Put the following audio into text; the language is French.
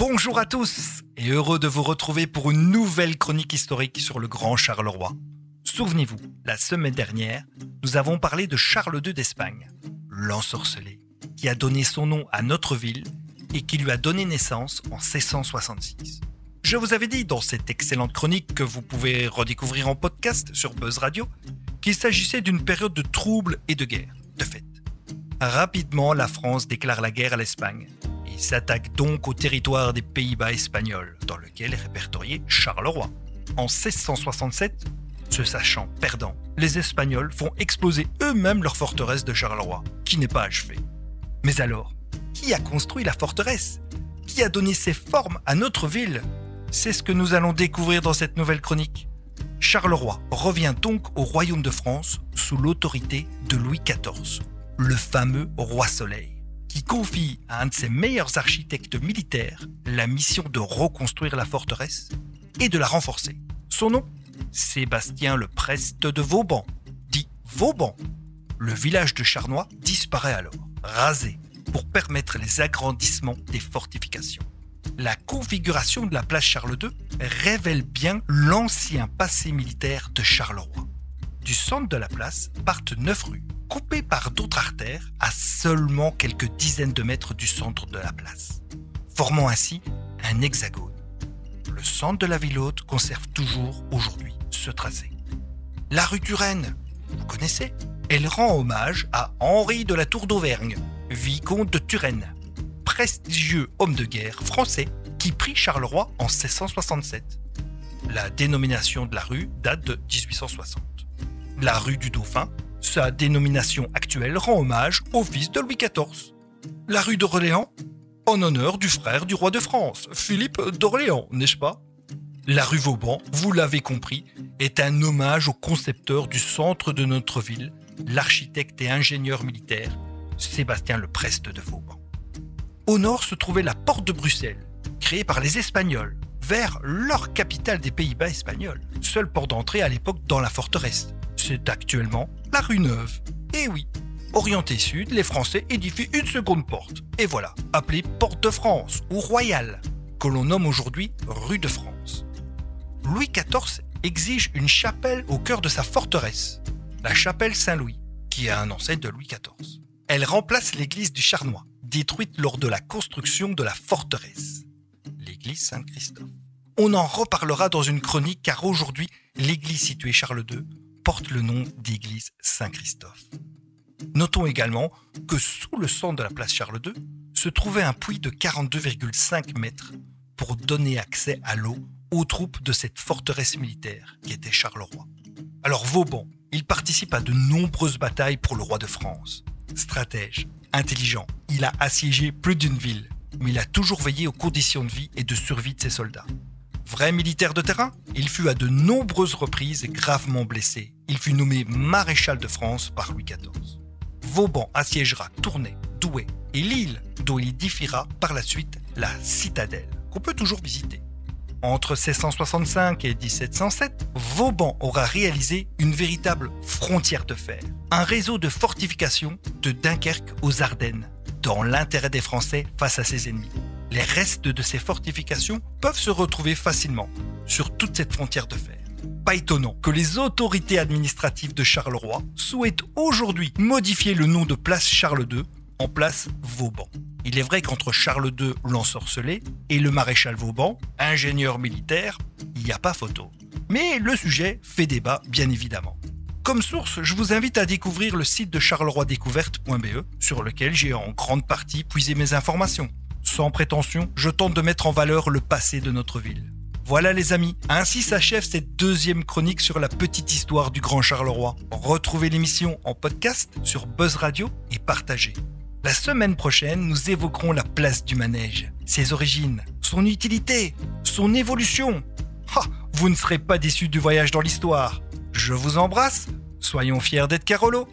Bonjour à tous et heureux de vous retrouver pour une nouvelle chronique historique sur le grand Charleroi. Souvenez-vous, la semaine dernière, nous avons parlé de Charles II d'Espagne, l'ensorcelé, qui a donné son nom à notre ville et qui lui a donné naissance en 1666. Je vous avais dit dans cette excellente chronique que vous pouvez redécouvrir en podcast sur Buzz Radio qu'il s'agissait d'une période de troubles et de guerre, de fait. Rapidement, la France déclare la guerre à l'Espagne et s'attaque donc au territoire des Pays-Bas espagnols, dans lequel est répertorié Charleroi. En 1667, se sachant perdants, les Espagnols font exploser eux-mêmes leur forteresse de Charleroi, qui n'est pas achevée. Mais alors, qui a construit la forteresse? Qui a donné ses formes à notre ville? C'est ce que nous allons découvrir dans cette nouvelle chronique. Charleroi revient donc au royaume de France sous l'autorité de Louis XIV, le fameux roi Soleil, qui confie à un de ses meilleurs architectes militaires la mission de reconstruire la forteresse et de la renforcer. Son nom Sébastien le Preste de Vauban, dit Vauban. Le village de Charnois disparaît alors, rasé, pour permettre les agrandissements des fortifications. La configuration de la place Charles II révèle bien l'ancien passé militaire de Charleroi. Du centre de la place partent neuf rues, coupées par d'autres artères à seulement quelques dizaines de mètres du centre de la place, formant ainsi un hexagone. Le centre de la ville haute conserve toujours aujourd'hui ce tracé. La rue Turenne, vous connaissez Elle rend hommage à Henri de la Tour d'Auvergne, vicomte de Turenne, prestigieux homme de guerre français qui prit Charleroi en 1667. La dénomination de la rue date de 1860. La rue du Dauphin, sa dénomination actuelle rend hommage au fils de Louis XIV. La rue d'Orléans, en honneur du frère du roi de France, Philippe d'Orléans, n'est-ce pas? La rue Vauban, vous l'avez compris, est un hommage au concepteur du centre de notre ville, l'architecte et ingénieur militaire Sébastien le Preste de Vauban. Au nord se trouvait la porte de Bruxelles, créée par les Espagnols, vers leur capitale des Pays-Bas espagnols, seule porte d'entrée à l'époque dans la forteresse. C'est actuellement la rue Neuve. Et oui, orienté sud, les Français édifient une seconde porte. Et voilà, appelée Porte de France ou Royale, que l'on nomme aujourd'hui rue de France. Louis XIV exige une chapelle au cœur de sa forteresse, la chapelle Saint-Louis, qui est un ancêtre de Louis XIV. Elle remplace l'église du Charnois, détruite lors de la construction de la forteresse, l'église Saint-Christophe. On en reparlera dans une chronique car aujourd'hui, l'église située Charles II porte le nom d'église Saint-Christophe. Notons également que sous le centre de la place Charles II se trouvait un puits de 42,5 mètres pour donner accès à l'eau aux troupes de cette forteresse militaire qui était Charleroi. Alors Vauban, il participe à de nombreuses batailles pour le roi de France. Stratège, intelligent, il a assiégé plus d'une ville, mais il a toujours veillé aux conditions de vie et de survie de ses soldats. Vrai militaire de terrain, il fut à de nombreuses reprises gravement blessé. Il fut nommé maréchal de France par Louis XIV. Vauban assiégera Tournai, Douai et Lille, dont il édifiera par la suite la citadelle, qu'on peut toujours visiter. Entre 1665 et 1707, Vauban aura réalisé une véritable frontière de fer, un réseau de fortifications de Dunkerque aux Ardennes, dans l'intérêt des Français face à ses ennemis. Les restes de ces fortifications peuvent se retrouver facilement sur toute cette frontière de fer. Pas étonnant que les autorités administratives de Charleroi souhaitent aujourd'hui modifier le nom de place Charles II en place Vauban. Il est vrai qu'entre Charles II l'ensorcelé et le maréchal Vauban, ingénieur militaire, il n'y a pas photo. Mais le sujet fait débat, bien évidemment. Comme source, je vous invite à découvrir le site de charleroidécouverte.be sur lequel j'ai en grande partie puisé mes informations. Sans prétention, je tente de mettre en valeur le passé de notre ville. Voilà les amis, ainsi s'achève cette deuxième chronique sur la petite histoire du Grand Charleroi. Retrouvez l'émission en podcast sur Buzz Radio et partagez. La semaine prochaine, nous évoquerons la place du manège, ses origines, son utilité, son évolution. Vous ne serez pas déçus du voyage dans l'histoire. Je vous embrasse, soyons fiers d'être Carolo.